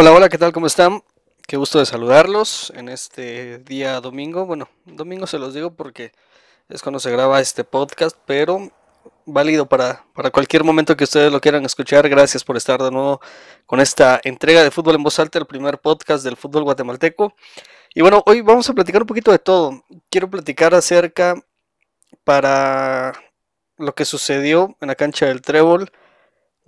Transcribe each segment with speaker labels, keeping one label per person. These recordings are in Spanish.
Speaker 1: Hola, hola, ¿qué tal? ¿Cómo están? Qué gusto de saludarlos en este día domingo. Bueno, domingo se los digo porque es cuando se graba este podcast, pero válido para, para cualquier momento que ustedes lo quieran escuchar. Gracias por estar de nuevo con esta entrega de Fútbol en Voz Alta, el primer podcast del fútbol guatemalteco. Y bueno, hoy vamos a platicar un poquito de todo. Quiero platicar acerca para lo que sucedió en la cancha del Trébol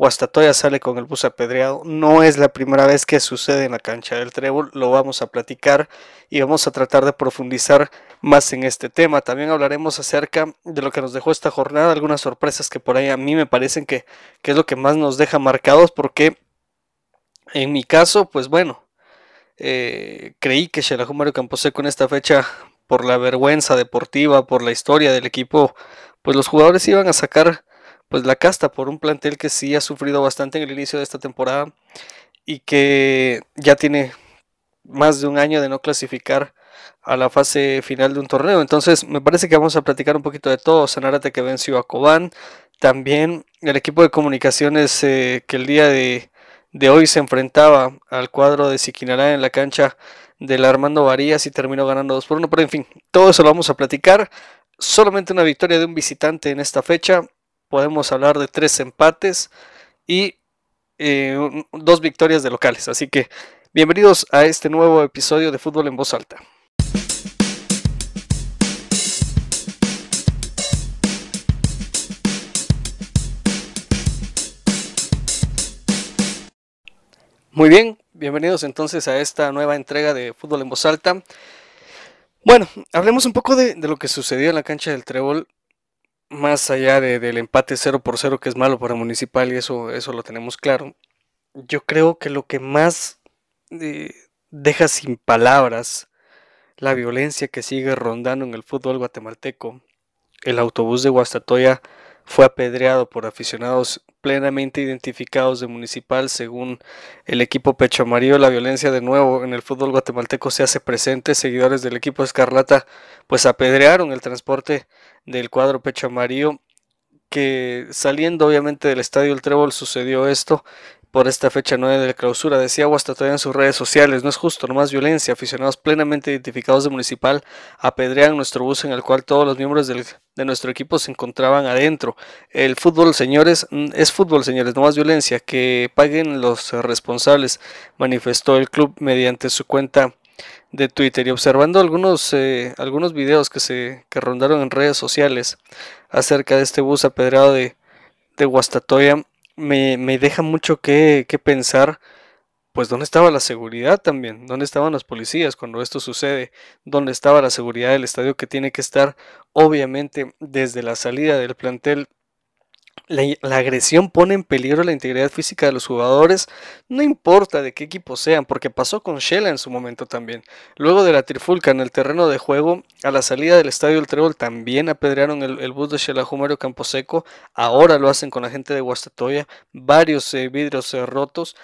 Speaker 1: Guastatoya sale con el bus apedreado. No es la primera vez que sucede en la cancha del Trébol, lo vamos a platicar y vamos a tratar de profundizar más en este tema. También hablaremos acerca de lo que nos dejó esta jornada, algunas sorpresas que por ahí a mí me parecen que, es lo que más nos deja marcados, porque en mi caso, pues bueno, eh, creí que Xelajú Mario Camposeco en esta fecha, por la vergüenza deportiva, por la historia del equipo, pues los jugadores iban a sacar pues la casta por un plantel que sí ha sufrido bastante en el inicio de esta temporada y que ya tiene más de un año de no clasificar a la fase final de un torneo. Entonces me parece que vamos a platicar un poquito de todo. Sanarate que venció a Cobán. También el equipo de comunicaciones eh, que el día de, de, hoy se enfrentaba al cuadro de Siquinalá en la cancha del Armando Varías y terminó ganando 2 por 1. Pero en fin, todo eso lo vamos a platicar. Solamente una victoria de un visitante en esta fecha podemos hablar de tres empates y eh, dos victorias de locales. Así que bienvenidos a este nuevo episodio de Fútbol en Voz Alta. Muy bien, bienvenidos entonces a esta nueva entrega de Fútbol en Voz Alta. Bueno, hablemos un poco de, de lo que sucedió en la cancha del Trébol más allá de, del empate 0 por 0 que es malo para Municipal y eso, eso lo tenemos claro, yo creo que lo que más eh, deja sin palabras la violencia que sigue rondando en el fútbol guatemalteco, el autobús de Guastatoya fue apedreado por aficionados plenamente identificados de Municipal, según el equipo Pecho Amarillo. La violencia de nuevo en el fútbol guatemalteco se hace presente. Seguidores del equipo Escarlata pues apedrearon el transporte del cuadro Pecho Amarillo que saliendo obviamente del estadio El Trébol sucedió esto por esta fecha 9 de la clausura. Decía todavía en sus redes sociales, no es justo, no más violencia. Aficionados plenamente identificados de Municipal apedrean nuestro bus en el cual todos los miembros del, de nuestro equipo se encontraban adentro. El fútbol, señores, mm, es fútbol, señores, no más violencia. Que paguen los responsables, manifestó el club mediante su cuenta de Twitter y observando algunos, eh, algunos videos que se que rondaron en redes sociales acerca de este bus apedreado de, de Guastatoya, me, deja mucho que, pensar, pues dónde estaba la seguridad también, dónde estaban los policías cuando esto sucede, dónde estaba la seguridad del estadio que tiene que estar obviamente desde la salida del plantel la, agresión pone en peligro la integridad física de los jugadores, no importa de qué equipo sean, porque pasó con Shela en su momento también. Luego de la trifulca en el terreno de juego, a la salida del estadio del Trébol también apedrearon el, bus de Shela Jumario Camposeco, ahora lo hacen con la gente de Guastatoya, varios eh, vidrios eh, rotos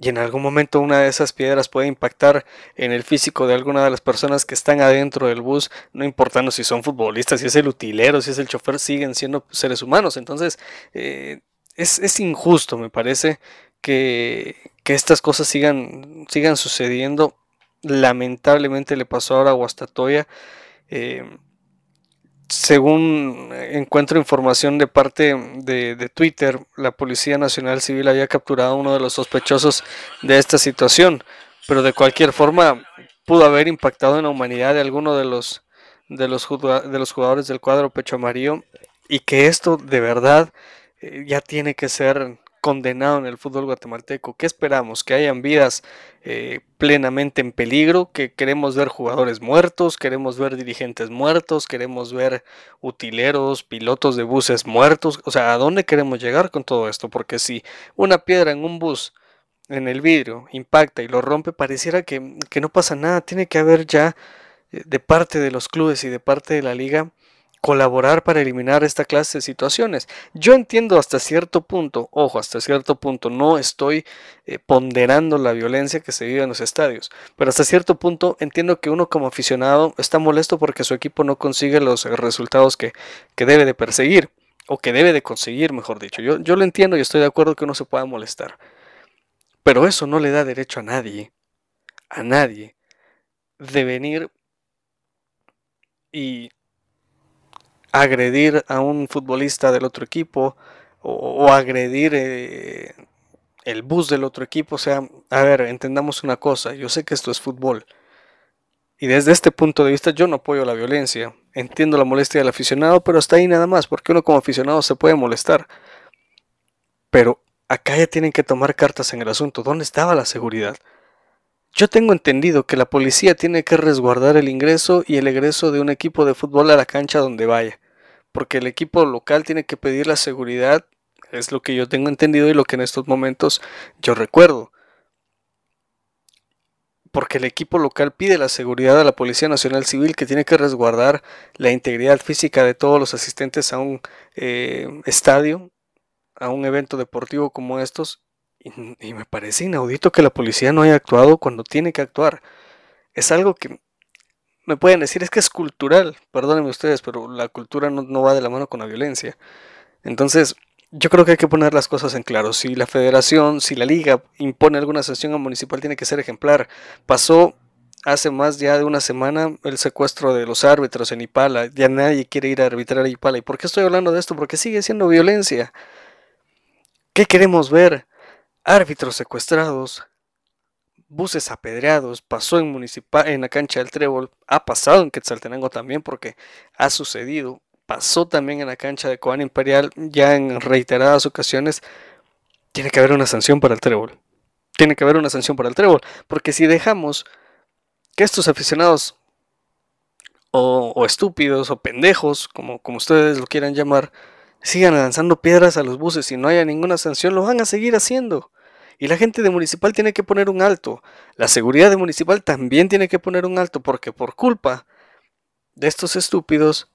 Speaker 1: y en algún momento una de esas piedras puede impactar en el físico de alguna de las personas que están adentro del bus, no importando si son futbolistas, si es el utilero, si es el chofer, siguen siendo seres humanos. Entonces, eh, es, injusto, me parece, que, estas cosas sigan, sigan sucediendo. Lamentablemente le pasó ahora a Guastatoya. Eh, según encuentro información de parte de, Twitter, la Policía Nacional Civil había capturado a uno de los sospechosos de esta situación, pero de cualquier forma pudo haber impactado en la humanidad de alguno de los, de los, de los jugadores del cuadro Pecho Amarillo y que esto de verdad eh, ya tiene que ser condenado en el fútbol guatemalteco. ¿Qué esperamos? Que hayan vidas eh, plenamente en peligro, que queremos ver jugadores muertos, queremos ver dirigentes muertos, queremos ver utileros, pilotos de buses muertos. O sea, ¿a dónde queremos llegar con todo esto? Porque si una piedra en un bus en el vidrio impacta y lo rompe, pareciera que, que no pasa nada. Tiene que haber ya eh, de parte de los clubes y de parte de la liga colaborar para eliminar esta clase de situaciones. Yo entiendo hasta cierto punto, ojo, hasta cierto punto, no estoy eh, ponderando la violencia que se vive en los estadios, pero hasta cierto punto entiendo que uno como aficionado está molesto porque su equipo no consigue los resultados que, debe de perseguir, o que debe de conseguir, mejor dicho. Yo, yo lo entiendo y estoy de acuerdo que uno se pueda molestar. Pero eso no le da derecho a nadie, a nadie, de venir y agredir a un futbolista del otro equipo o, agredir eh, el bus del otro equipo. O sea, a ver, entendamos una cosa, yo sé que esto es fútbol. Y desde este punto de vista yo no apoyo la violencia. Entiendo la molestia del aficionado, pero hasta ahí nada más, porque uno como aficionado se puede molestar. Pero acá ya tienen que tomar cartas en el asunto. ¿Dónde estaba la seguridad? Yo tengo entendido que la policía tiene que resguardar el ingreso y el egreso de un equipo de fútbol a la cancha donde vaya, porque el equipo local tiene que pedir la seguridad, es lo que yo tengo entendido y lo que en estos momentos yo recuerdo. Porque el equipo local pide la seguridad a la Policía Nacional Civil que tiene que resguardar la integridad física de todos los asistentes a un eh, estadio, a un evento deportivo como estos y, me parece inaudito que la policía no haya actuado cuando tiene que actuar. Es algo que me pueden decir, es que es cultural, perdónenme ustedes, pero la cultura no, va de la mano con la violencia. Entonces, yo creo que hay que poner las cosas en claro. Si la federación, si la liga impone alguna sanción a municipal, tiene que ser ejemplar. Pasó hace más ya de una semana el secuestro de los árbitros en Ipala. Ya nadie quiere ir a arbitrar a Ipala. ¿Y por qué estoy hablando de esto? Porque sigue siendo violencia. ¿Qué queremos ver? árbitros secuestrados, buses apedreados, pasó en, municipal, en la cancha del Trébol, ha pasado en Quetzaltenango también porque ha sucedido, pasó también en la cancha de Coan Imperial ya en reiteradas ocasiones, tiene que haber una sanción para el Trébol. Tiene que haber una sanción para el Trébol, porque si dejamos que estos aficionados o, o estúpidos o pendejos, como, como ustedes lo quieran llamar, sigan lanzando piedras a los buses y no haya ninguna sanción, lo van a seguir haciendo. Y la gente de municipal tiene que poner un alto. La seguridad de municipal también tiene que poner un alto porque por culpa de estos estúpidos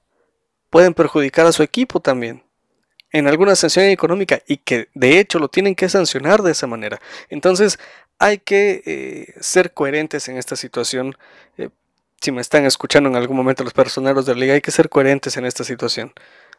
Speaker 1: pueden perjudicar a su equipo también en alguna sanción económica y que de hecho lo tienen que sancionar de esa manera. Entonces hay que eh, ser coherentes en esta situación. Eh, si me están escuchando en algún momento los personeros de la liga, hay que ser coherentes en esta situación.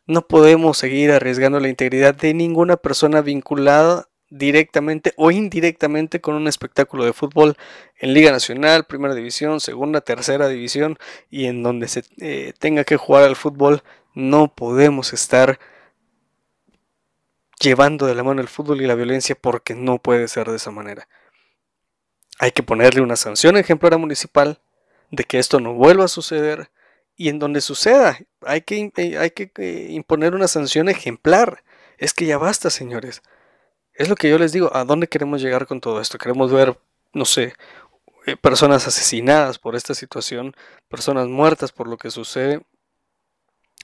Speaker 1: No podemos seguir arriesgando la integridad de ninguna persona vinculada directamente o indirectamente con un espectáculo de fútbol en Liga Nacional, Primera División, Segunda, Tercera División y en donde se eh, tenga que jugar al fútbol, no podemos estar llevando de la mano el fútbol y la violencia porque no puede ser de esa manera. Hay que ponerle una sanción ejemplar a municipal de que esto no vuelva a suceder y en donde suceda hay que, hay que eh, imponer una sanción ejemplar. Es que ya basta, señores. Es lo que yo les digo, ¿a dónde queremos llegar con todo esto? Queremos ver, no sé, eh, personas asesinadas por esta situación, personas muertas por lo que sucede.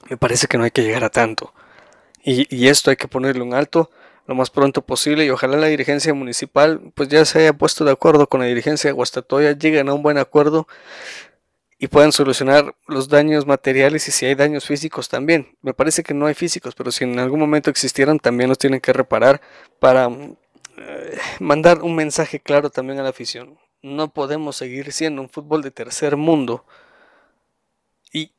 Speaker 1: Me parece que no hay que llegar a tanto. Y, y esto hay que ponerle un alto lo más pronto posible y ojalá la dirigencia municipal pues ya se haya puesto de acuerdo con la dirigencia de Guastatoya, lleguen a un buen acuerdo y puedan solucionar los daños materiales y si hay daños físicos también. Me parece que no hay físicos, pero si en algún momento existieran también los tienen que reparar para eh, mandar un mensaje claro también a la afición. No podemos seguir siendo un fútbol de tercer mundo. Y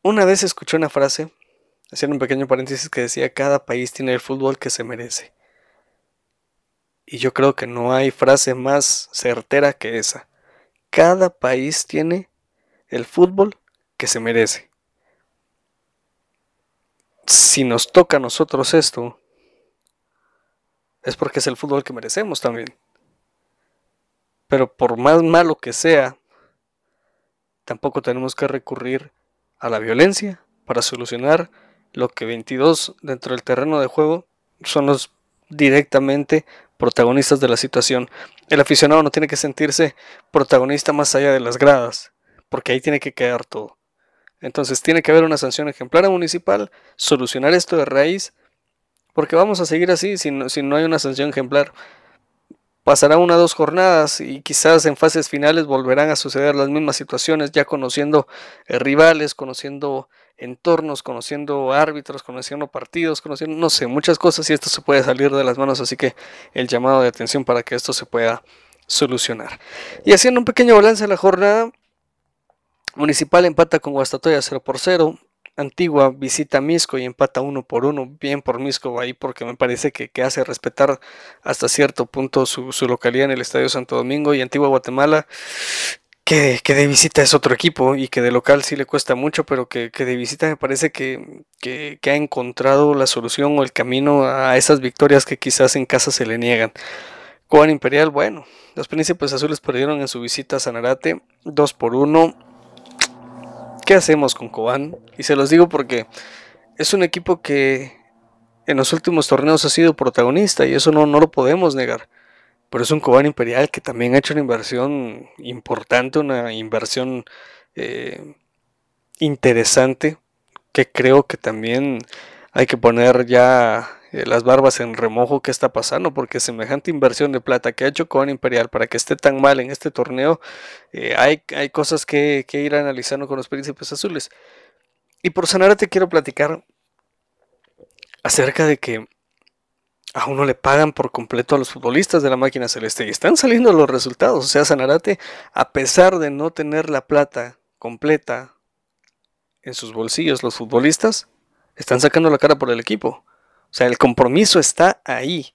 Speaker 1: una vez escuché una frase, haciendo un pequeño paréntesis, que decía, cada país tiene el fútbol que se merece. Y yo creo que no hay frase más certera que esa. Cada país tiene el fútbol que se merece. Si nos toca a nosotros esto, es porque es el fútbol que merecemos también. Pero por más malo que sea, tampoco tenemos que recurrir a la violencia para solucionar lo que 22 dentro del terreno de juego son los directamente protagonistas de la situación. El aficionado no tiene que sentirse protagonista más allá de las gradas porque ahí tiene que quedar todo. Entonces tiene que haber una sanción ejemplar municipal, solucionar esto de raíz, porque vamos a seguir así si no, si no hay una sanción ejemplar. Pasará una o dos jornadas y quizás en fases finales volverán a suceder las mismas situaciones, ya conociendo eh, rivales, conociendo entornos, conociendo árbitros, conociendo partidos, conociendo, no sé, muchas cosas y esto se puede salir de las manos, así que el llamado de atención para que esto se pueda solucionar. Y haciendo un pequeño balance de la jornada, Municipal empata con Guastatoya 0 por 0. Antigua visita Misco y empata uno por uno, bien por Misco ahí porque me parece que, hace respetar hasta cierto punto su, localidad en el Estadio Santo Domingo y Antigua Guatemala que, de visita es otro equipo y que de local sí le cuesta mucho, pero que, de visita me parece que, que, ha encontrado la solución o el camino a esas victorias que quizás en casa se le niegan. Cobán Imperial, bueno, los Príncipes Azules perdieron en su visita a Sanarate 2 por 1. ¿Qué hacemos con Cobán? Y se los digo porque es un equipo que en los últimos torneos ha sido protagonista y eso no, no lo podemos negar. Pero es un Cobán Imperial que también ha hecho una inversión importante, una inversión eh, interesante, que creo que también hay que poner ya eh, las barbas en remojo qué está pasando, porque semejante inversión de plata que ha hecho Cobán Imperial para que esté tan mal en este torneo, eh, hay, hay, cosas que, que, ir analizando con los príncipes azules. Y por te quiero platicar acerca de que a uno le pagan por completo a los futbolistas de la máquina celeste y están saliendo los resultados. O sea, Sanarate, a pesar de no tener la plata completa en sus bolsillos, los futbolistas están sacando la cara por el equipo. O sea, el compromiso está ahí.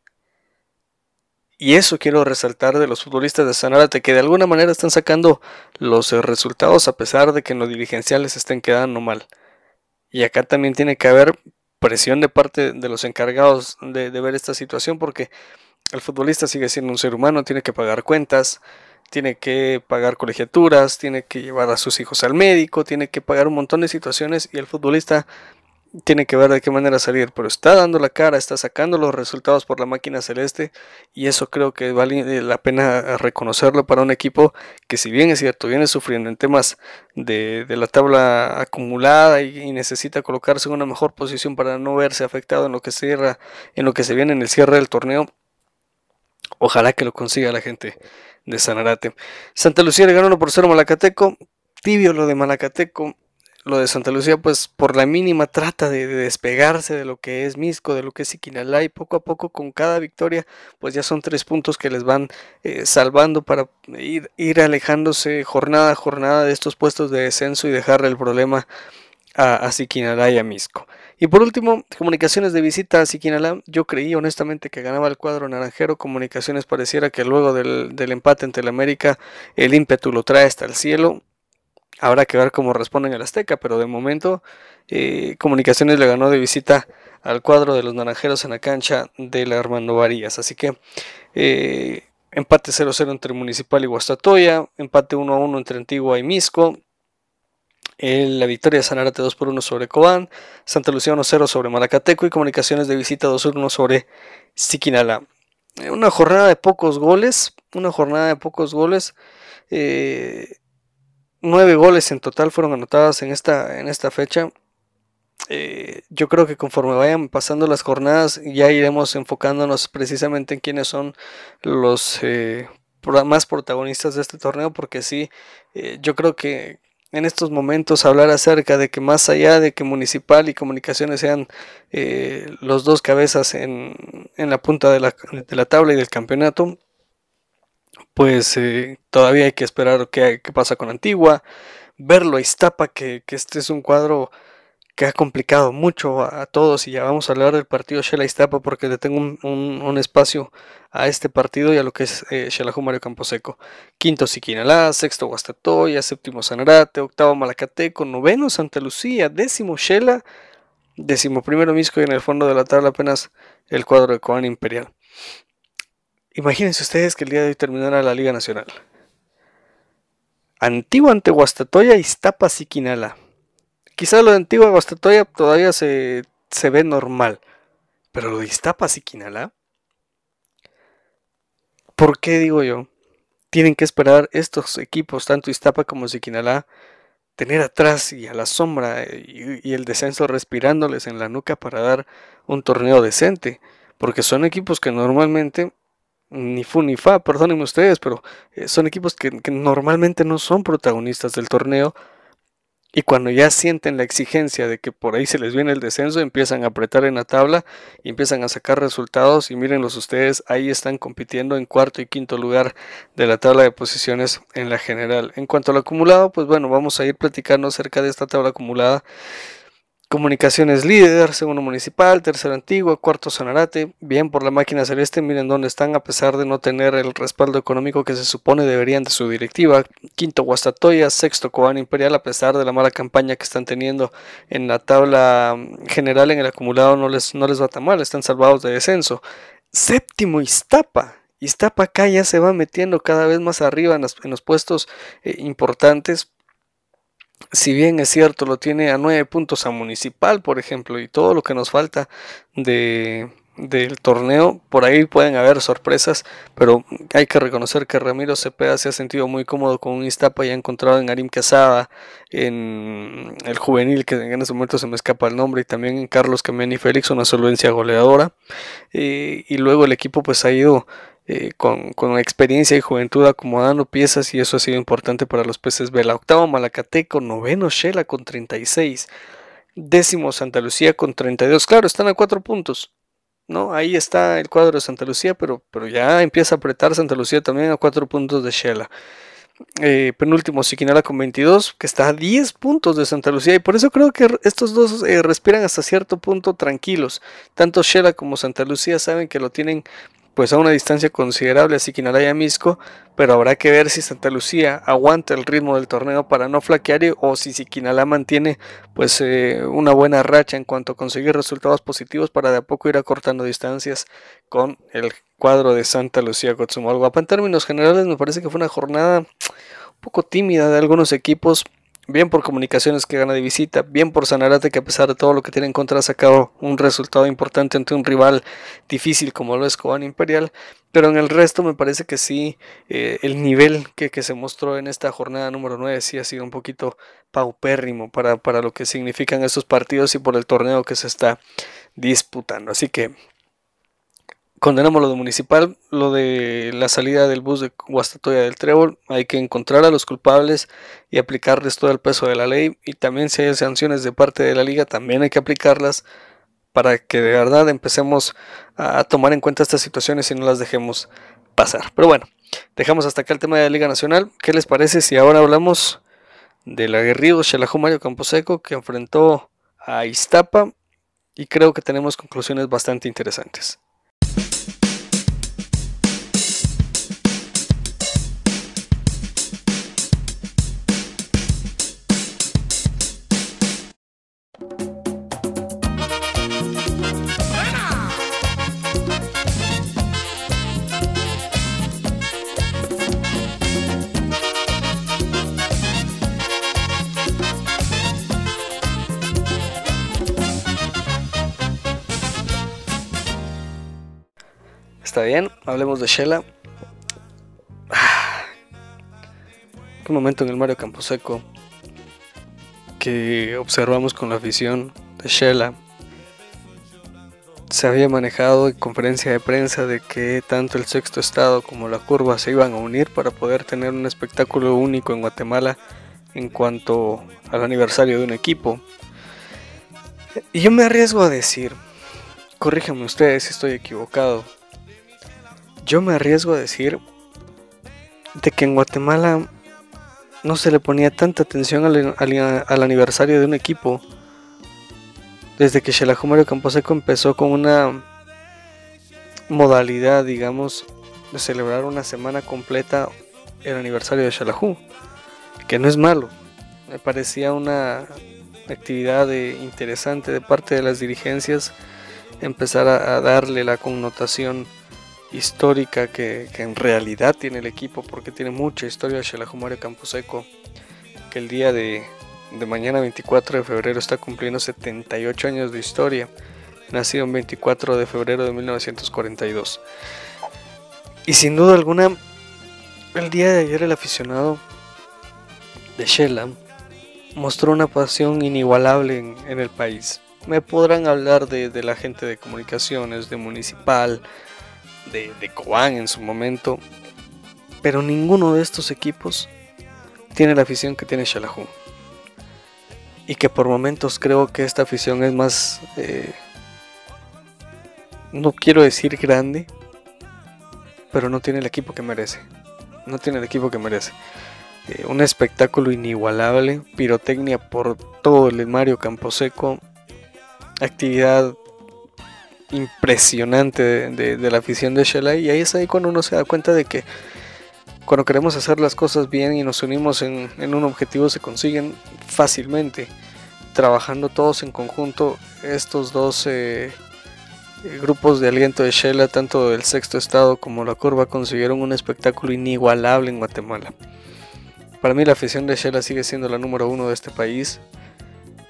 Speaker 1: Y eso quiero resaltar de los futbolistas de Sanarate, que de alguna manera están sacando los resultados a pesar de que en los diligenciales estén quedando mal. Y acá también tiene que haber presión de parte de los encargados de, ver esta situación porque el futbolista sigue siendo un ser humano, tiene que pagar cuentas, tiene que pagar colegiaturas, tiene que llevar a sus hijos al médico, tiene que pagar un montón de situaciones y el futbolista tiene que ver de qué manera salir, pero está dando la cara, está sacando los resultados por la máquina celeste y eso creo que vale la pena reconocerlo para un equipo que si bien es cierto, viene sufriendo en temas de, la tabla acumulada y, necesita colocarse en una mejor posición para no verse afectado en lo que cierra, en lo que se viene en el cierre del torneo. Ojalá que lo consiga la gente de Sanarate. Santa Lucía le ganó 1 por 0 Malacateco. Tibio lo de Malacateco lo de Santa Lucía, pues por la mínima trata de, despegarse de lo que es Misco, de lo que es Iquinalá, y poco a poco con cada victoria, pues ya son tres puntos que les van eh, salvando para ir, alejándose jornada a jornada de estos puestos de descenso y dejarle el problema a, a Siquinalá y a Misco. Y por último, comunicaciones de visita a Siquinalá. Yo creí honestamente que ganaba el cuadro naranjero. Comunicaciones pareciera que luego del, del empate entre el América, el ímpetu lo trae hasta el cielo. Habrá que ver cómo responden el Azteca, pero de momento eh, Comunicaciones le ganó de visita al cuadro de los naranjeros en la cancha de la Armando Varías. Así que eh, empate 0-0 entre Municipal y Guastatoya, empate 1-1 entre Antigua y Misco. la victoria de Sanarate 2 1 sobre Cobán, Santa Lucía 1-0 sobre Malacateco y Comunicaciones de visita 2-1 sobre Siquinala. Eh, una jornada de pocos goles, una jornada de pocos goles. Eh, nueve goles en total fueron anotados en esta, en esta fecha. Eh, yo creo que conforme vayan pasando las jornadas ya iremos enfocándonos precisamente en quiénes son los eh, más protagonistas de este torneo porque sí, eh, yo creo que en estos momentos hablar acerca de que más allá de que municipal y comunicaciones sean los dos cabezas en, en la punta de la, de la tabla y del campeonato, pues eh, todavía hay que esperar qué, qué, pasa con Antigua, verlo a Iztapa, que, este es un cuadro que ha complicado mucho a, todos y ya vamos a hablar del partido Shela Iztapa porque le tengo un, espacio a este partido y a lo que es eh, Mario Camposeco. Quinto Siquinalá, sexto Guastatoya, séptimo Sanarate, octavo Malacateco, noveno Santa Lucía, décimo Shela, décimo primero Misco y en el fondo de la tabla apenas el cuadro de Coan Imperial. Imagínense ustedes que el día de hoy terminara la Liga Nacional. Antigua ante Guastatoya, Iztapa, Siquinala. Quizá lo de Antigua Guastatoya todavía se, se ve normal. Pero lo de Iztapa, Siquinala. ¿Por qué digo yo? Tienen que esperar estos equipos, tanto Iztapa como Siquinalá, tener atrás y a la sombra y, y, el descenso respirándoles en la nuca para dar un torneo decente. Porque son equipos que normalmente ni fu ni fa, perdónenme ustedes, pero eh, son equipos que, normalmente no son protagonistas del torneo y cuando ya sienten la exigencia de que por ahí se les viene el descenso, empiezan a apretar en la tabla y empiezan a sacar resultados y mírenlos ustedes, ahí están compitiendo en cuarto y quinto lugar de la tabla de posiciones en la general. En cuanto al acumulado, pues bueno, vamos a ir platicando acerca de esta tabla acumulada Comunicaciones líder, segundo municipal, tercero antigua, cuarto Sanarate, bien por la máquina celeste, miren dónde están a pesar de no tener el respaldo económico que se supone deberían de su directiva, quinto Guastatoya, sexto Cobán Imperial a pesar de la mala campaña que están teniendo en la tabla general en el acumulado no les, no les va tan mal, están salvados de descenso, séptimo Iztapa, Iztapa acá ya se va metiendo cada vez más arriba en los, puestos eh, importantes si bien es cierto, lo tiene a nueve puntos a Municipal, por ejemplo, y todo lo que nos falta de, del torneo, por ahí pueden haber sorpresas, pero hay que reconocer que Ramiro Cepeda se ha sentido muy cómodo con un Iztapa y ha encontrado en Arim Quesada, en el juvenil, que en ese momento se me escapa el nombre, y también en Carlos Cameni Félix una solvencia goleadora, eh, y luego el equipo pues ha ido eh, con, experiencia y juventud acomodando piezas y eso ha sido importante para los peces Vela. Octavo Malacateco, noveno Shela con 36, décimo Santa Lucía con 32. Claro, están a cuatro puntos. ¿no? Ahí está el cuadro de Santa Lucía, pero, pero ya empieza a apretar Santa Lucía también a cuatro puntos de Shela. Eh, penúltimo Siquinala con 22, que está a 10 puntos de Santa Lucía, y por eso creo que estos dos eh, respiran hasta cierto punto tranquilos. Tanto Shela como Santa Lucía saben que lo tienen pues a una distancia considerable a Siquinalá y a Misco, pero habrá que ver si Santa Lucía aguanta el ritmo del torneo para no flaquear o si Siquinalá mantiene pues eh, una buena racha en cuanto a conseguir resultados positivos para de a poco ir acortando distancias con el cuadro de Santa Lucía Cotzumalguapa. En términos generales me parece que fue una jornada un poco tímida de algunos equipos, Bien por Comunicaciones que gana de visita, bien por Sanarate que a pesar de todo lo que tiene en contra ha sacado un resultado importante ante un rival difícil como lo es Cobán Imperial, pero en el resto me parece que sí, eh, el nivel que, se mostró en esta jornada número 9 sí ha sido un poquito paupérrimo para, para lo que significan estos partidos y por el torneo que se está disputando. Así que condenamos lo de municipal, lo de la salida del bus de Guastatoya del Trébol, hay que encontrar a los culpables y aplicarles todo el peso de la ley y también si hay sanciones de parte de la liga también hay que aplicarlas para que de verdad empecemos a tomar en cuenta estas situaciones y no las dejemos pasar. Pero bueno, dejamos hasta acá el tema de la Liga Nacional. ¿Qué les parece si ahora hablamos del aguerrido Xelajú Mario Camposeco que enfrentó a Iztapa y creo que tenemos conclusiones bastante interesantes. Está bien, hablemos de Shela. Qué momento en el Mario Camposeco que observamos con la afición de Shela. Se había manejado en conferencia de prensa de que tanto el sexto estado como la curva se iban a unir para poder tener un espectáculo único en Guatemala en cuanto al aniversario de un equipo. Y yo me arriesgo a decir, corríjanme ustedes si estoy equivocado, yo me arriesgo a decir de que en Guatemala no se le ponía tanta atención al, aniversario de un equipo. Desde que Xelajú Mario Camposeco empezó con una modalidad, digamos, de celebrar una semana completa el aniversario de Xelajú, que no es malo, me parecía una actividad interesante de parte de las dirigencias empezar a darle la connotación histórica que, en realidad tiene el equipo, porque tiene mucha historia Xelajú Mario Camposeco, que el día de, mañana 24 de febrero está cumpliendo 78 años de historia, nacido el 24 de febrero de 1942. Y sin duda alguna, el día de ayer el aficionado de Shela mostró una pasión inigualable en, el país. Me podrán hablar de, la gente de comunicaciones, de municipal, de, de Cobán en su momento, pero ninguno de estos equipos tiene la afición que tiene Xelajú. Y que por momentos creo que esta afición es más, eh, no quiero decir grande, pero no tiene el equipo que merece. No tiene el equipo que merece. Eh, un espectáculo inigualable, pirotecnia por todo el Mario Camposeco, actividad impresionante de, la afición de Shela y ahí es ahí cuando uno se da cuenta de que cuando queremos hacer las cosas bien y nos unimos en, un objetivo se consiguen fácilmente. Trabajando todos en conjunto estos dos eh, grupos de aliento de Shela tanto el sexto estado como la curva consiguieron un espectáculo inigualable en Guatemala. Para mí la afición de Shela sigue siendo la número uno de este país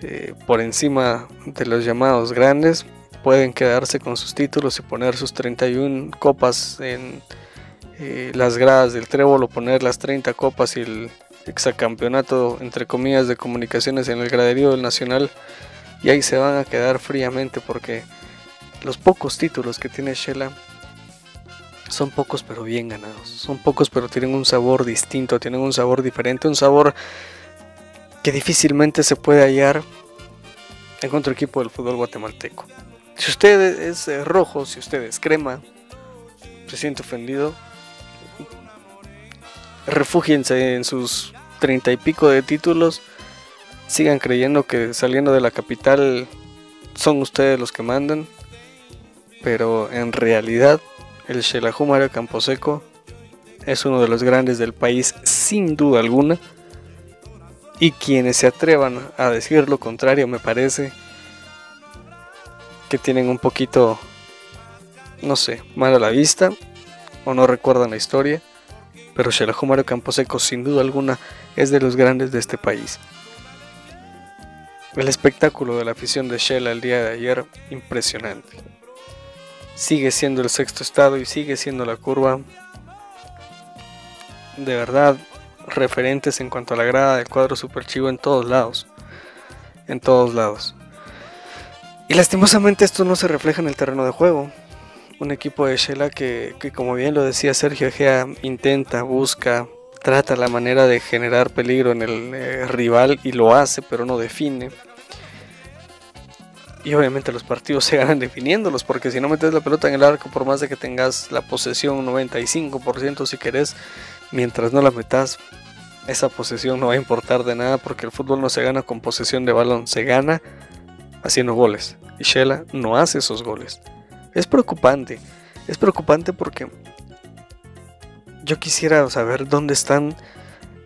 Speaker 1: eh, por encima de los llamados grandes pueden quedarse con sus títulos y poner sus 31 copas en eh, las gradas del trébol o poner las 30 copas y el exacampeonato entre comillas de comunicaciones en el graderío del Nacional y ahí se van a quedar fríamente porque los pocos títulos que tiene Shela son pocos pero bien ganados, son pocos pero tienen un sabor distinto, tienen un sabor diferente, un sabor que difícilmente se puede hallar en otro equipo del fútbol guatemalteco. Si usted es eh, rojo, si usted es crema, se siente ofendido, refúgiense en sus treinta y pico de títulos, sigan creyendo que saliendo de la capital son ustedes los que mandan, pero en realidad el Mario Camposeco es uno de los grandes del país sin duda alguna, y quienes se atrevan a decir lo contrario me parece que tienen un poquito, no sé, mal a la vista o no recuerdan la historia, pero Xelajú Mario Camposeco sin duda alguna es de los grandes de este país. El espectáculo de la afición de Shell el día de ayer, impresionante. Sigue siendo el sexto estado y sigue siendo la curva. De verdad, referentes en cuanto a la grada del cuadro super chivo en todos lados. En todos lados. Y lastimosamente esto no se refleja en el terreno de juego. Un equipo de Shela que, como bien lo decía Sergio Egea, intenta, busca, trata la manera de generar peligro en el eh, rival y lo hace, pero no define. Y obviamente los partidos se ganan definiéndolos, porque si no metes la pelota en el arco, por más de que tengas la posesión 95% si querés, mientras no la metas, esa posesión no va a importar de nada, porque el fútbol no se gana con posesión de balón, se gana haciendo goles. Y Shela no hace esos goles. Es preocupante. Es preocupante porque yo quisiera saber dónde están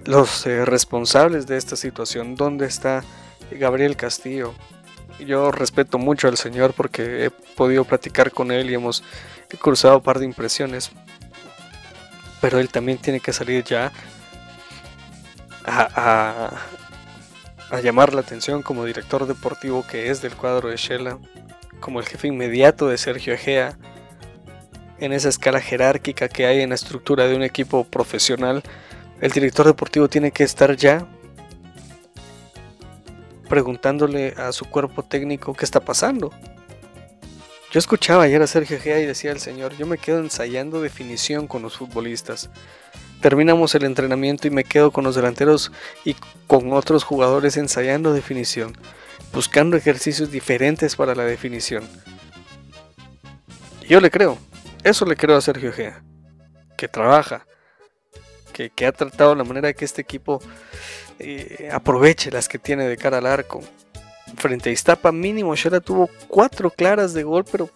Speaker 1: los eh, responsables de esta situación. ¿Dónde está Gabriel Castillo? Yo respeto mucho al señor porque he podido platicar con él y hemos cruzado un par de impresiones. Pero él también tiene que salir ya a, a llamar la atención como director deportivo que es del cuadro de Shela, como el jefe inmediato de Sergio Egea, en esa escala jerárquica que hay en la estructura de un equipo profesional, el director deportivo tiene que estar ya preguntándole a su cuerpo técnico qué está pasando. Yo escuchaba ayer a Sergio Egea y decía el señor, yo me quedo ensayando definición con los futbolistas. Terminamos el entrenamiento y me quedo con los delanteros y con otros jugadores ensayando definición, buscando ejercicios diferentes para la definición. yo le creo, eso le creo a Sergio Gea, que trabaja, que, ha tratado la manera que este equipo eh, aproveche las que tiene de cara al arco. Frente a Iztapa mínimo, Shela tuvo cuatro claras de gol, pero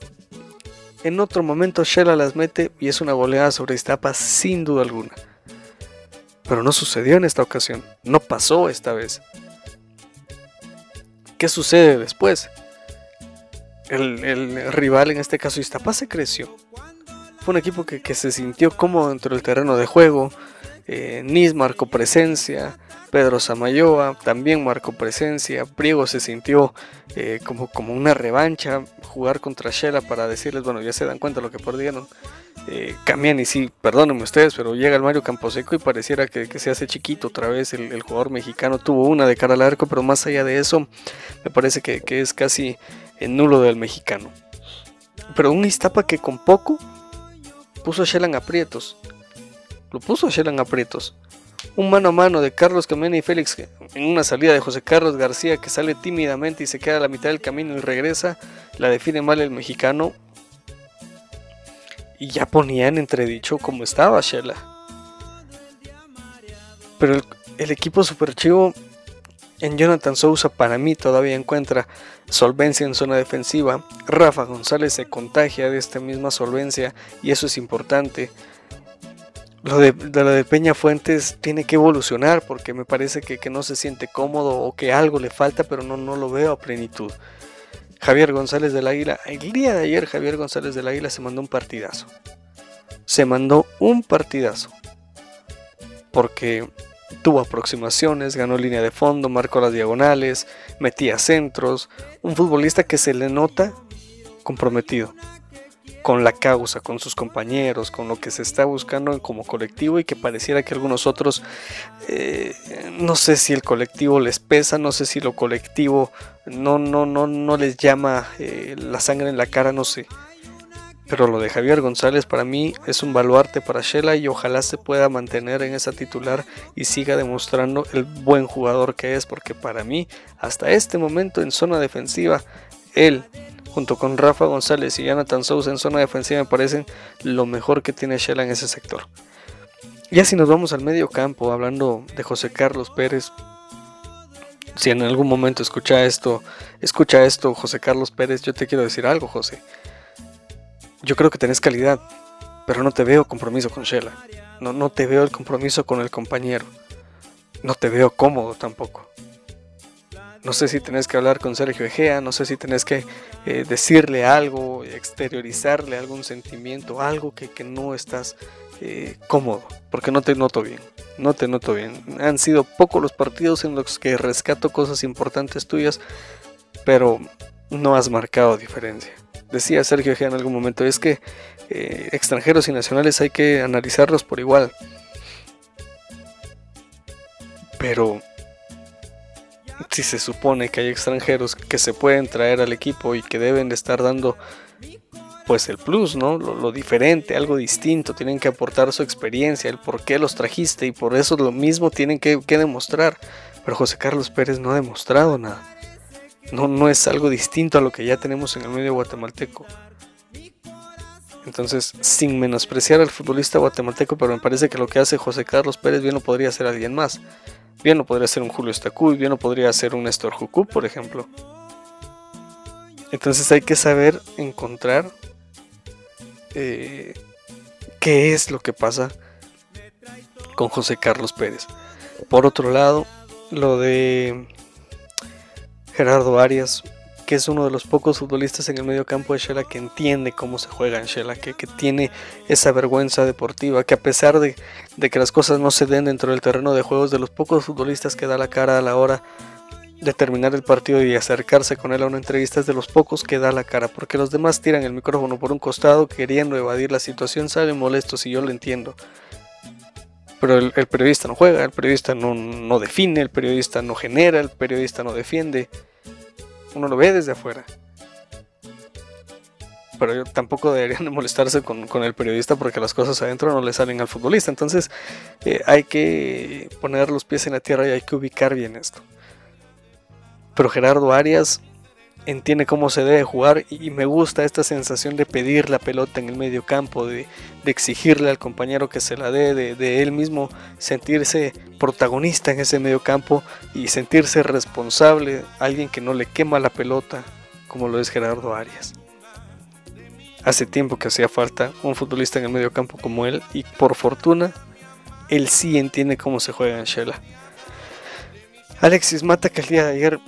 Speaker 1: en otro momento Shela las mete y es una goleada sobre Iztapa sin duda alguna. Pero no sucedió en esta ocasión, no pasó esta vez. ¿Qué sucede después? El, rival, en este caso Iztapa, se creció. Fue un equipo que, se sintió cómodo dentro del terreno de juego. Eh, Nis marcó presencia, Pedro Samayoa también marcó presencia, Priego se sintió eh, como, como una revancha, jugar contra Shela para decirles, bueno, ya se dan cuenta lo que perdieron, eh, y sí, perdónenme ustedes, pero llega el Mario Camposeco y pareciera que, se hace chiquito otra vez. El, jugador mexicano tuvo una de cara al arco, pero más allá de eso, me parece que, es casi el nulo del mexicano. Pero un Iztapa que con poco puso a Shelan aprietos. Lo puso a Shelan aprietos. Un mano a mano de Carlos Camena y Félix en una salida de José Carlos García que sale tímidamente y se queda a la mitad del camino y regresa. La define mal el mexicano y ya ponía en entredicho cómo estaba Shela. Pero el, equipo super chivo En Jonathan Sousa para mí todavía encuentra solvencia en zona defensiva. Rafa González se contagia de esta misma solvencia y eso es importante. Lo de, de Peña Fuentes tiene que evolucionar porque me parece que, que, no se siente cómodo o que algo le falta, pero no, no lo veo a plenitud. Javier González del Águila, el día de ayer Javier González del Águila se mandó un partidazo. Se mandó un partidazo. Porque tuvo aproximaciones, ganó línea de fondo, marcó las diagonales, metía centros. Un futbolista que se le nota comprometido con la causa, con sus compañeros, con lo que se está buscando como colectivo y que pareciera que algunos otros, eh, no sé si el colectivo les pesa, no sé si lo colectivo no, no, no, no les llama eh, la sangre en la cara, no sé. Pero lo de Javier González para mí es un baluarte para Shela y ojalá se pueda mantener en esa titular y siga demostrando el buen jugador que es, porque para mí, hasta este momento en zona defensiva, él junto con Rafa González y Jonathan Sousa en zona defensiva me parecen lo mejor que tiene Shela en ese sector. Ya si nos vamos al medio campo, hablando de José Carlos Pérez, si en algún momento escucha esto, escucha esto José Carlos Pérez, yo te quiero decir algo, José. Yo creo que tenés calidad, pero no te veo compromiso con Shela. No, no te veo el compromiso con el compañero. No te veo cómodo tampoco. No sé si tenés que hablar con Sergio Egea, no sé si tenés que eh, decirle algo, exteriorizarle algún sentimiento, algo que, no estás eh, cómodo, porque no te noto bien, no te noto bien. Han sido pocos los partidos en los que rescato cosas importantes tuyas, pero no has marcado diferencia. Decía Sergio Egea en algún momento, es que eh, extranjeros y nacionales hay que analizarlos por igual. Pero si se supone que hay extranjeros que se pueden traer al equipo y que deben de estar dando pues el plus, ¿no? Lo, diferente, algo distinto, tienen que aportar su experiencia, el por qué los trajiste y por eso lo mismo tienen que, demostrar. Pero José Carlos Pérez no ha demostrado nada. No, no es algo distinto a lo que ya tenemos en el medio guatemalteco. Entonces, sin menospreciar al futbolista guatemalteco, pero me parece que lo que hace José Carlos Pérez bien no podría hacer alguien más. Bien no podría ser un Julio Estacuy, bien no podría ser un Néstor Jucú, por ejemplo. Entonces hay que saber encontrar eh, qué es lo que pasa con José Carlos Pérez. Por otro lado, lo de Gerardo Arias, que es uno de los pocos futbolistas en el medio campo de Shela que entiende cómo se juega en Shela, que, tiene esa vergüenza deportiva, que a pesar de, que las cosas no se den dentro del terreno de juegos, de los pocos futbolistas que da la cara a la hora de terminar el partido y acercarse con él a una entrevista, es de los pocos que da la cara, porque los demás tiran el micrófono por un costado queriendo evadir la situación, salen molestos y yo lo entiendo. Pero el, periodista no juega, el periodista no, no define, el periodista no genera, el periodista no defiende uno lo ve desde afuera. Pero yo tampoco deberían de molestarse con, el periodista porque las cosas adentro no le salen al futbolista. Entonces eh, hay que poner los pies en la tierra y hay que ubicar bien esto. Pero Gerardo Arias entiende cómo se debe jugar y me gusta esta sensación de pedir la pelota en el medio campo, de, exigirle al compañero que se la dé, de, él mismo sentirse protagonista en ese medio campo y sentirse responsable, alguien que no le quema la pelota como lo es Gerardo Arias. Hace tiempo que hacía falta un futbolista en el medio campo como él y por fortuna él sí entiende cómo se juega en Shela. Alexis Mata que el día de ayer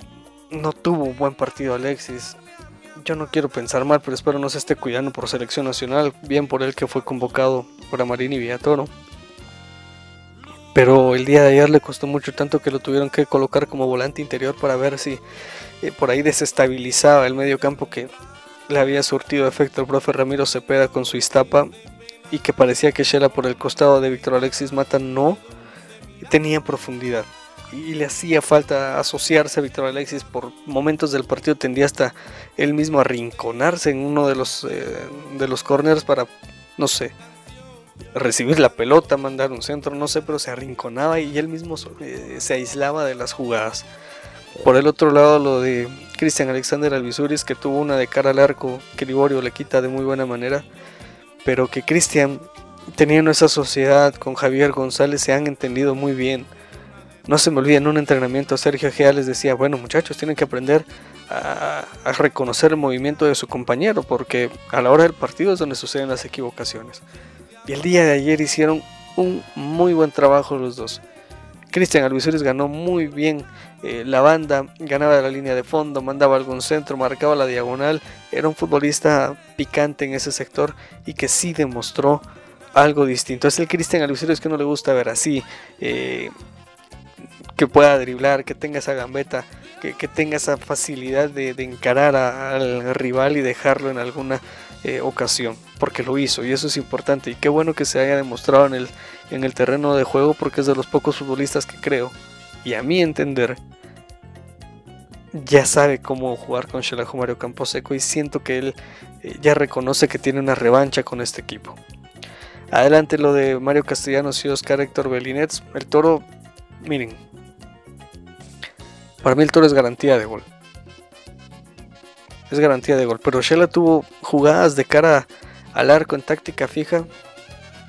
Speaker 1: no tuvo un buen partido Alexis. Yo no quiero pensar mal, pero espero no se esté cuidando por selección nacional. Bien por él que fue convocado por Amarín y Villatoro. Pero el día de ayer le costó mucho tanto que lo tuvieron que colocar como volante interior para ver si eh, por ahí desestabilizaba el medio campo que le había surtido efecto el profe Ramiro Cepeda con su Iztapa y que parecía que Shela por el costado de Víctor Alexis Mata no tenía profundidad y le hacía falta asociarse a Víctor Alexis por momentos del partido tendía hasta él mismo a rinconarse en uno de los eh, de los corners para no sé recibir la pelota mandar un centro no sé pero se arrinconaba y él mismo eh, se aislaba de las jugadas. Por el otro lado lo de Cristian Alexander Alvisuris que tuvo una de cara al arco que Liborio le quita de muy buena manera pero que Cristian teniendo esa sociedad con Javier González se han entendido muy bien No se me olvida, en un entrenamiento Sergio Gea les decía, bueno muchachos, tienen que aprender a, reconocer el movimiento de su compañero, porque a la hora del partido es donde suceden las equivocaciones. Y el día de ayer hicieron un muy buen trabajo los dos. Cristian Alvisores ganó muy bien eh, la banda, ganaba la línea de fondo, mandaba algún centro, marcaba la diagonal. Era un futbolista picante en ese sector y que sí demostró algo distinto. Es el Cristian Alvisores que no le gusta ver así, eh, que pueda driblar, que tenga esa gambeta, que, tenga esa facilidad de, encarar al rival y dejarlo en alguna eh, ocasión, porque lo hizo y eso es importante. Y qué bueno que se haya demostrado en el, en el terreno de juego, porque es de los pocos futbolistas que creo, y a mi entender, ya sabe cómo jugar con Shelahu Mario Camposeco y siento que él eh, ya reconoce que tiene una revancha con este equipo. Adelante lo de Mario Castellanos y Oscar Héctor Belinets. El toro, miren, para mí el toro es garantía de gol es garantía de gol. Pero Shela tuvo jugadas de cara al arco en táctica fija,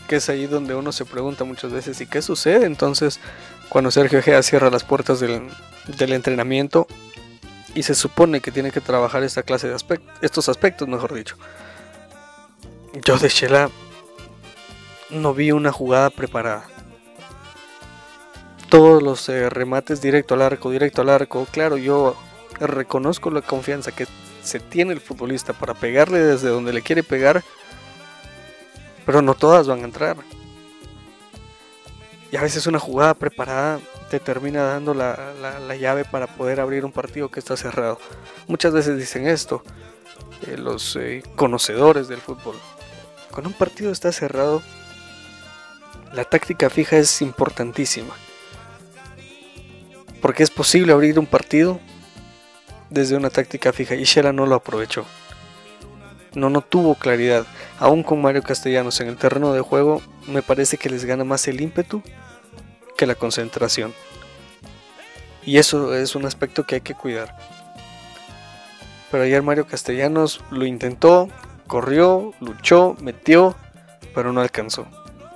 Speaker 1: que es ahí donde uno se pregunta muchas veces, ¿y qué sucede? Entonces, cuando Sergio Gea cierra las puertas del, entrenamiento y se supone que tiene que trabajar esta clase de aspectos, estos aspectos, mejor dicho. Yo de Shela no vi una jugada preparada. Todos los eh, remates directo al arco, directo al arco. Claro, yo reconozco la confianza que se tiene el futbolista para pegarle desde donde le quiere pegar, pero no todas van a entrar. Y a veces una jugada preparada te termina dando la, llave para poder abrir un partido que está cerrado. Muchas veces dicen esto eh, los eh, conocedores del fútbol. Cuando un partido está cerrado, la táctica fija es importantísima. Porque es posible abrir un partido desde una táctica fija y Shela no lo aprovechó. No, no tuvo claridad. Aún con Mario Castellanos en el terreno de juego, me parece que les gana más el ímpetu que la concentración. Y eso es un aspecto que hay que cuidar. Pero ayer Mario Castellanos lo intentó, corrió, luchó, metió, pero no alcanzó.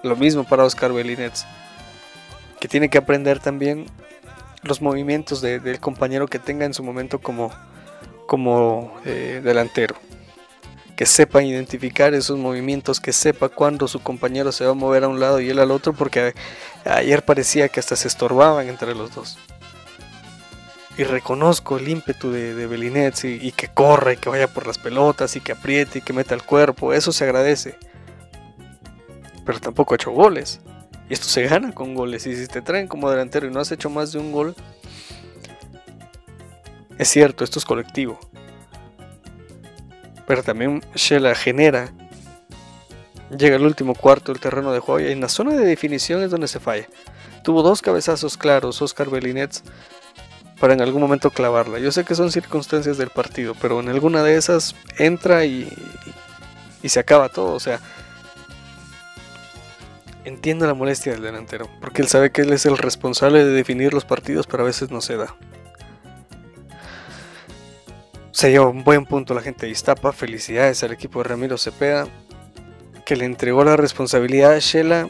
Speaker 1: Lo mismo para Oscar Belinets, que tiene que aprender también los movimientos del compañero que tenga en su momento como, como eh, delantero. Que sepa identificar esos movimientos, que sepa cuándo su compañero se va a mover a un lado y él al otro, porque ayer parecía que hasta se estorbaban entre los dos. Y reconozco el ímpetu de, de y, y que corre, y que vaya por las pelotas, y que apriete, y que meta el cuerpo, eso se agradece. Pero tampoco ha hecho goles. Y esto se gana con goles. Y si te traen como delantero y no has hecho más de un gol, es cierto, esto es colectivo. Pero también Shela genera. Llega el último cuarto del terreno de juego y en la zona de definición es donde se falla. Tuvo dos cabezazos claros Oscar Belinets para en algún momento clavarla. Yo sé que son circunstancias del partido, pero en alguna de esas entra y, y se acaba todo. O sea, Entiendo la molestia del delantero, porque él sabe que él es el responsable de definir los partidos, pero a veces no se da. Se lleva un buen punto la gente de Iztapa, felicidades al equipo de Ramiro Cepeda, que le entregó la responsabilidad a Shela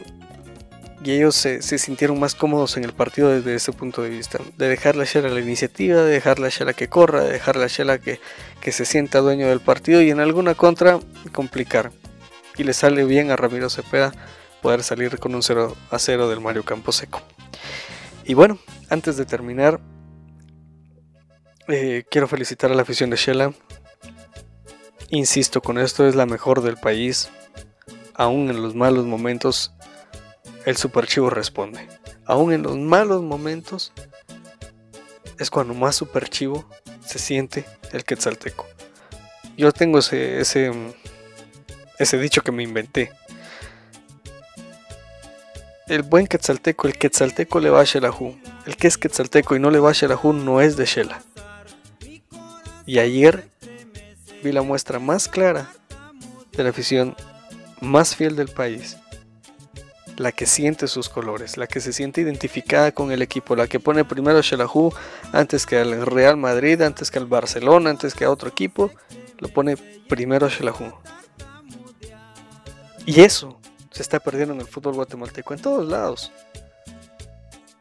Speaker 1: y ellos se, sintieron más cómodos en el partido desde ese punto de vista, de dejarle a Shela la iniciativa, de dejarle a Shela que corra, de dejarle a Shela que, que se sienta dueño del partido y en alguna contra complicar. Y le sale bien a Ramiro Cepeda poder salir con un 0 a 0 del Mario Camposeco. Y bueno, antes de terminar, eh, quiero felicitar a la afición de Shela. Insisto, con esto es la mejor del país. Aún en los malos momentos, el Superchivo responde. Aún en los malos momentos, es cuando más Superchivo se siente el Quetzalteco. Yo tengo ese, ese, ese dicho que me inventé el buen quetzalteco, el quetzalteco le va a Shelahu. El que es quetzalteco y no le va a Shelahu no es de Shela. Y ayer vi la muestra más clara de la afición más fiel del país. La que siente sus colores, la que se siente identificada con el equipo, la que pone primero a Shelahu antes que al Real Madrid, antes que al Barcelona, antes que a otro equipo, lo pone primero a Shelahu. Y eso se está perdiendo en el fútbol guatemalteco, en todos lados.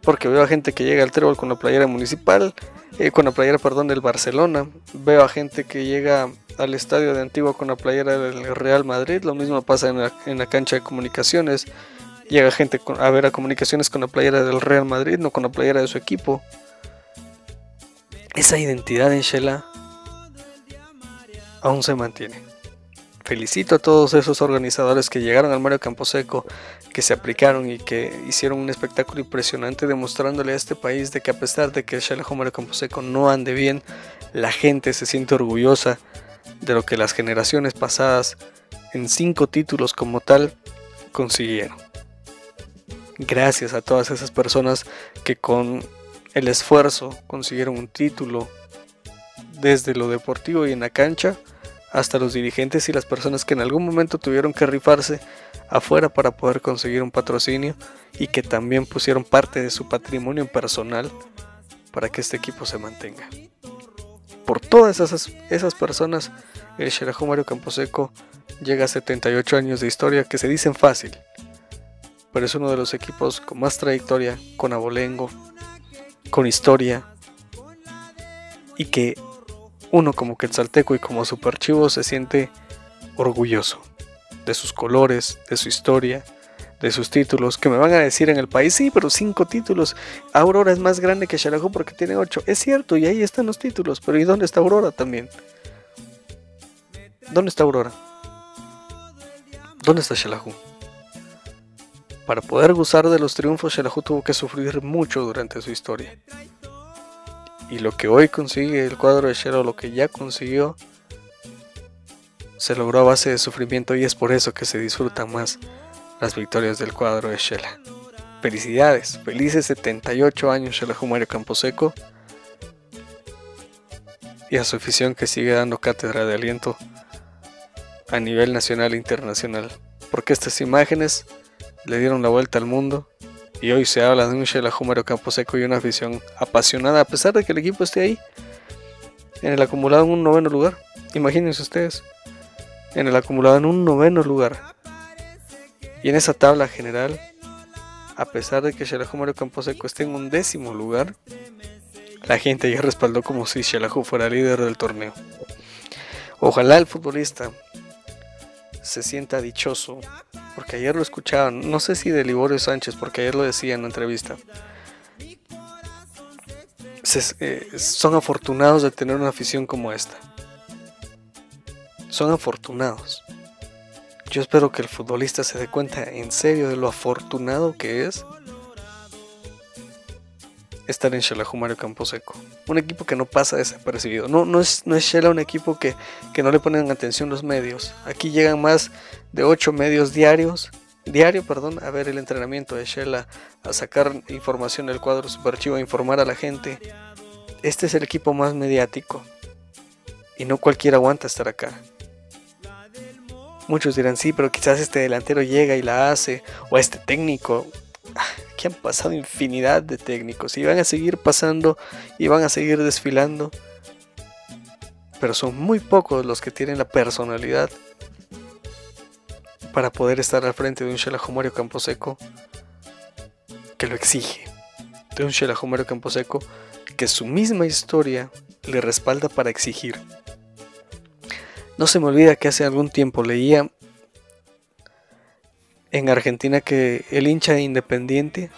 Speaker 1: Porque veo a gente que llega al trébol con la playera municipal, eh, con la playera, perdón, del Barcelona. Veo a gente que llega al estadio de Antigua con la playera del Real Madrid. Lo mismo pasa en la, en la cancha de comunicaciones. Llega gente a ver a comunicaciones con la playera del Real Madrid, no con la playera de su equipo. Esa identidad en Shela aún se mantiene. Felicito a todos esos organizadores que llegaron al Mario Camposeco, que se aplicaron y que hicieron un espectáculo impresionante demostrándole a este país de que a pesar de que el Shela Mario Camposeco no ande bien, la gente se siente orgullosa de lo que las generaciones pasadas en cinco títulos como tal consiguieron. Gracias a todas esas personas que con el esfuerzo consiguieron un título desde lo deportivo y en la cancha hasta los dirigentes y las personas que en algún momento tuvieron que rifarse afuera para poder conseguir un patrocinio y que también pusieron parte de su patrimonio personal para que este equipo se mantenga. Por todas esas, esas personas, el Sherajo Mario Camposeco llega a 78 años de historia que se dicen fácil, pero es uno de los equipos con más trayectoria, con abolengo, con historia, y que uno como Quetzalteco y como Superchivo se siente orgulloso de sus colores, de su historia, de sus títulos, que me van a decir en el país, sí, pero cinco títulos, Aurora es más grande que Xelajú porque tiene ocho, es cierto, y ahí están los títulos, pero ¿y dónde está Aurora también? ¿Dónde está Aurora? ¿Dónde está Xelajú? Para poder gozar de los triunfos, Shelahu tuvo que sufrir mucho durante su historia. Y lo que hoy consigue el cuadro de Shelo, lo que ya consiguió, se logró a base de sufrimiento y es por eso que se disfrutan más las victorias del cuadro de Shela. Felicidades, felices 78 años Shelahu Mario Camposeco y a su afición que sigue dando cátedra de aliento a nivel nacional e internacional. Porque estas imágenes le dieron la vuelta al mundo y hoy se habla de un Shela Campo Camposeco y una afición apasionada a pesar de que el equipo esté ahí en el acumulado en un noveno lugar. Imagínense ustedes, en el acumulado en un noveno lugar. Y en esa tabla general, a pesar de que Campo Camposeco Camposeco esté en un décimo lugar, la gente ya respaldó como si Shelahu fuera líder del torneo. Ojalá el futbolista se sienta dichoso porque ayer lo escuchaban, no sé si de Liborio Sánchez, porque ayer lo decía en la entrevista. Eh, son afortunados de tener una afición como esta. Son afortunados. Yo espero que el futbolista se dé cuenta en serio de lo afortunado que es estar en Shela Mario Camposeco. Un equipo que no pasa desapercibido. No, no es, no es un equipo que, que, no le ponen atención los medios. Aquí llegan más de 8 medios diarios. Diario, perdón, a ver el entrenamiento de Shela, a sacar información del cuadro superchivo, a informar a la gente. Este es el equipo más mediático. Y no cualquiera aguanta estar acá. Muchos dirán, sí, pero quizás este delantero llega y la hace. O este técnico que han pasado infinidad de técnicos y van a seguir pasando y van a seguir desfilando. Pero son muy pocos los que tienen la personalidad para poder estar al frente de un Shelajo Mario Camposeco que lo exige. De un Shelajo Mario Camposeco que su misma historia le respalda para exigir. No se me olvida que hace algún tiempo leía en Argentina que el hincha independiente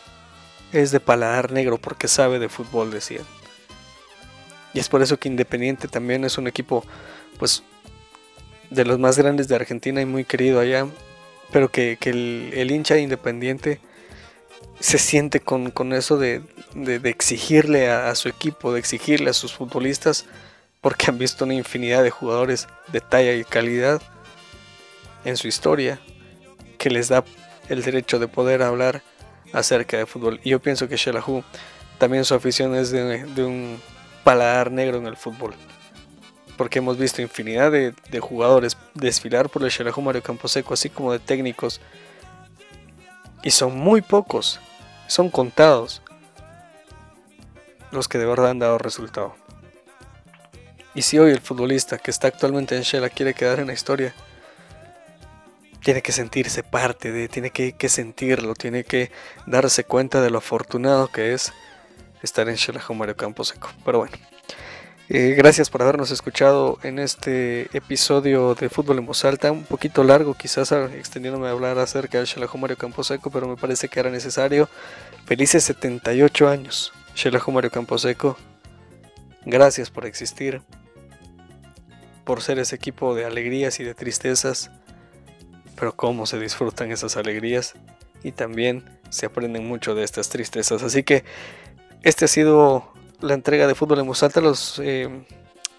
Speaker 1: es de paladar negro porque sabe de fútbol, decían. Y es por eso que Independiente también es un equipo, pues, de los más grandes de Argentina y muy querido allá. Pero que, el, hincha Independiente se siente con, eso de, exigirle a, su equipo, de exigirle a sus futbolistas, porque han visto una infinidad de jugadores de talla y calidad en su historia que les da el derecho de poder hablar acerca de fútbol. Y yo pienso que Shelahu también su afición es de, un paladar negro en el fútbol. Porque hemos visto infinidad de, jugadores desfilar por el Shelahu Mario Camposeco, así como de técnicos. Y son muy pocos, son contados los que de verdad han dado resultado. Y si hoy el futbolista que está actualmente en Shela quiere quedar en la historia, tiene que sentirse parte de, tiene que, sentirlo, tiene que darse cuenta de lo afortunado que es estar en Xelajú Mario Camposeco. Pero bueno, eh, gracias por habernos escuchado en este episodio de Fútbol en Voz Alta, un poquito largo, quizás extendiéndome a hablar acerca del Xelajú Mario Camposeco, pero me parece que era necesario. Felices 78 años, Xelajú Mario Camposeco. Gracias por existir, por ser ese equipo de alegrías y de tristezas pero cómo se disfrutan esas alegrías y también se aprenden mucho de estas tristezas. Así que este ha sido la entrega de Fútbol en Voz Alta. Los, eh,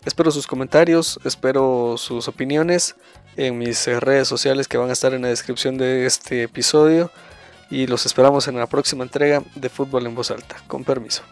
Speaker 1: espero sus comentarios, espero sus opiniones en mis eh, redes sociales que van a estar en la descripción de este episodio y los esperamos en la próxima entrega de Fútbol en Voz Alta. Con permiso.